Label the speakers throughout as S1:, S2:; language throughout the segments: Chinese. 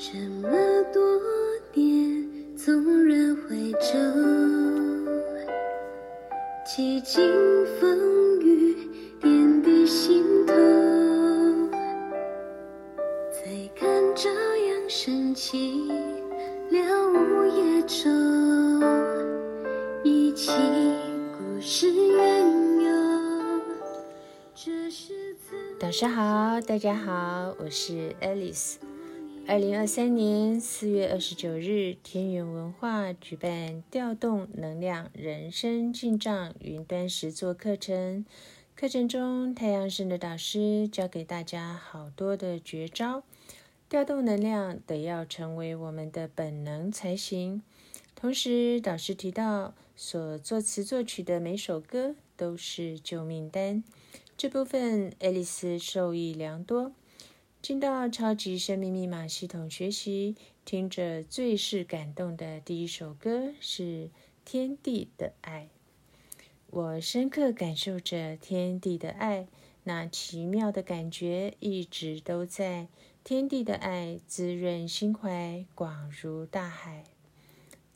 S1: 这么多年，纵然回首，几经风雨，点滴心头。再看朝阳升起，了无夜愁，忆起故事缘由。这是
S2: 导师好，大家好，我是 Alice。二零二三年四月二十九日，天元文化举办调动能量人生进账云端实作课程。课程中，太阳神的导师教给大家好多的绝招。调动能量得要成为我们的本能才行。同时，导师提到，所作词作曲的每首歌都是救命单。这部分，爱丽丝受益良多。进到超级生命密码系统学习，听着最是感动的第一首歌是《天地的爱》。我深刻感受着天地的爱，那奇妙的感觉一直都在。天地的爱滋润心怀，广如大海。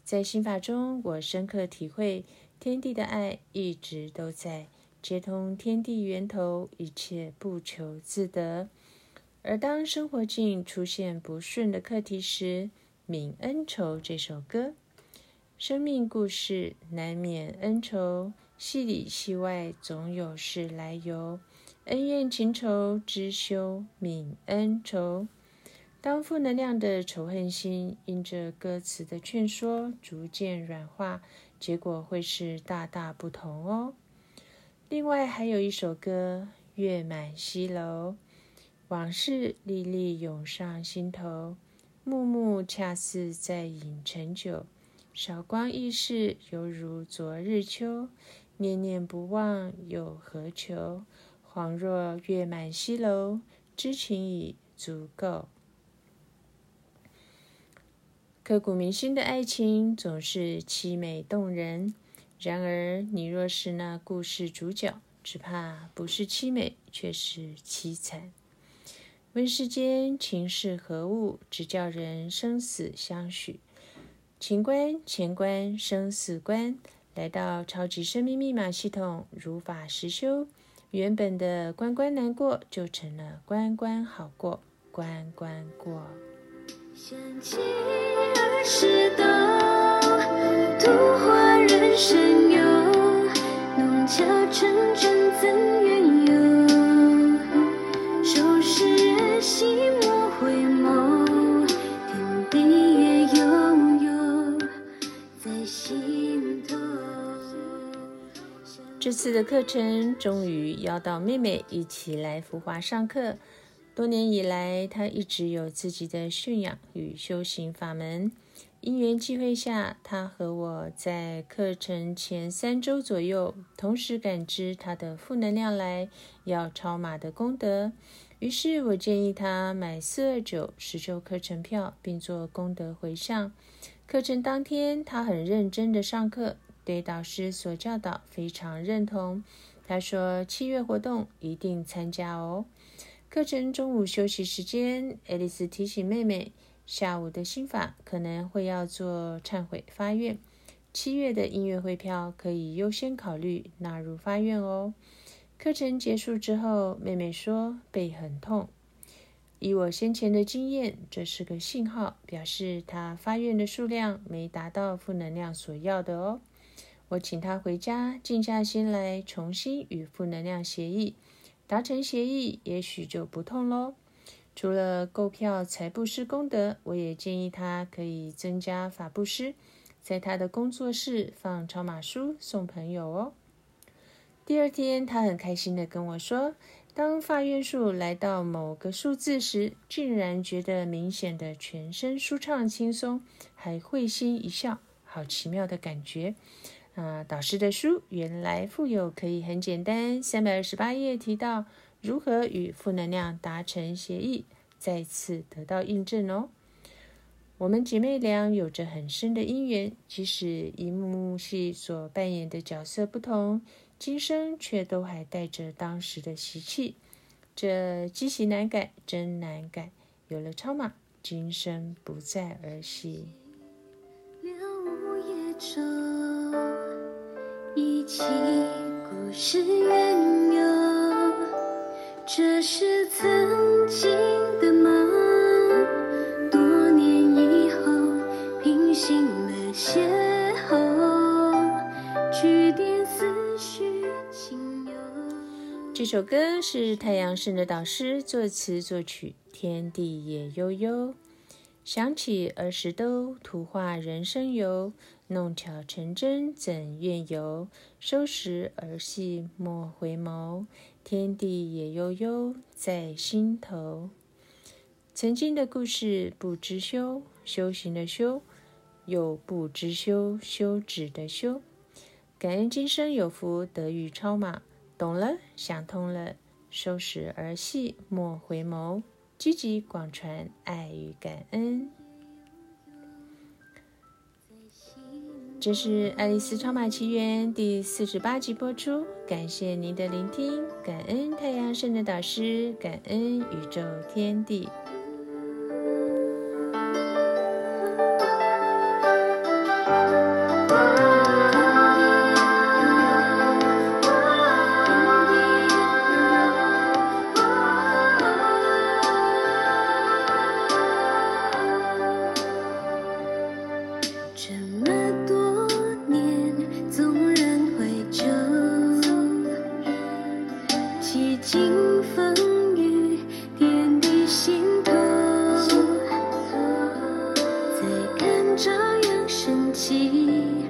S2: 在心法中，我深刻体会天地的爱一直都在，接通天地源头，一切不求自得。而当生活境出现不顺的课题时，《泯恩仇》这首歌，生命故事难免恩仇，戏里戏外总有事来由，恩怨情仇知修泯恩仇。当负能量的仇恨心因着歌词的劝说逐渐软化，结果会是大大不同哦。另外还有一首歌《月满西楼》。往事历历涌上心头，幕幕恰似在饮陈酒。韶光易逝，犹如昨日秋。念念不忘，又何求？恍若月满西楼，知情已足够。刻骨铭心的爱情总是凄美动人，然而你若是那故事主角，只怕不是凄美，却是凄惨。问世间情是何物，只叫人生死相许。情关、钱关、生死关，来到超级生命密码系统，如法实修，原本的关关难过，就成了关关好过，关关过。
S1: 想起儿时的图画人生
S2: 这次的课程终于邀到妹妹一起来浮华上课。多年以来，她一直有自己的驯养与修行法门。因缘际会下，她和我在课程前三周左右，同时感知她的负能量来要超马的功德。于是我建议她买四二九实修课程票，并做功德回向。课程当天，她很认真的上课，对导师所教导非常认同。她说：“七月活动一定参加哦。”课程中午休息时间，爱丽丝提醒妹妹，下午的心法可能会要做忏悔发愿。七月的音乐会票可以优先考虑纳入发愿哦。课程结束之后，妹妹说背很痛。以我先前的经验，这是个信号，表示她发愿的数量没达到负能量所要的哦。我请她回家静下心来，重新与负能量协议。达成协议，也许就不痛喽。除了购票财布施功德，我也建议她可以增加法布施，在她的工作室放超马书送朋友哦。第二天，他很开心的跟我说，当发愿数来到某个数字时，竟然觉得明显的全身舒畅轻松，还会心一笑，好奇妙的感觉。啊，导师的书原来富有可以很简单。三百二十八页提到如何与负能量达成协议，再次得到印证哦。我们姐妹俩有着很深的因缘，即使一幕幕戏所扮演的角色不同，今生却都还带着当时的习气。这积习难改，真难改。有了超马，今生不再儿戏。
S1: 了无夜舟，忆起故事缘由，这是曾经
S2: 首歌是太阳升的导师作词作曲，天地也悠悠。想起儿时兜，图画人生游，弄巧成真怎愿游？收拾儿戏莫回眸，天地也悠悠在心头。曾经的故事不知休，修行的修，又不知休休止的休。感恩今生有福得遇超马，懂了想通了，收拾儿戏莫回眸。积极广传爱与感恩。这是《爱丽丝超马奇缘》第四十八集播出，感谢您的聆听，感恩太阳神的导师，感恩宇宙天地。这样神奇。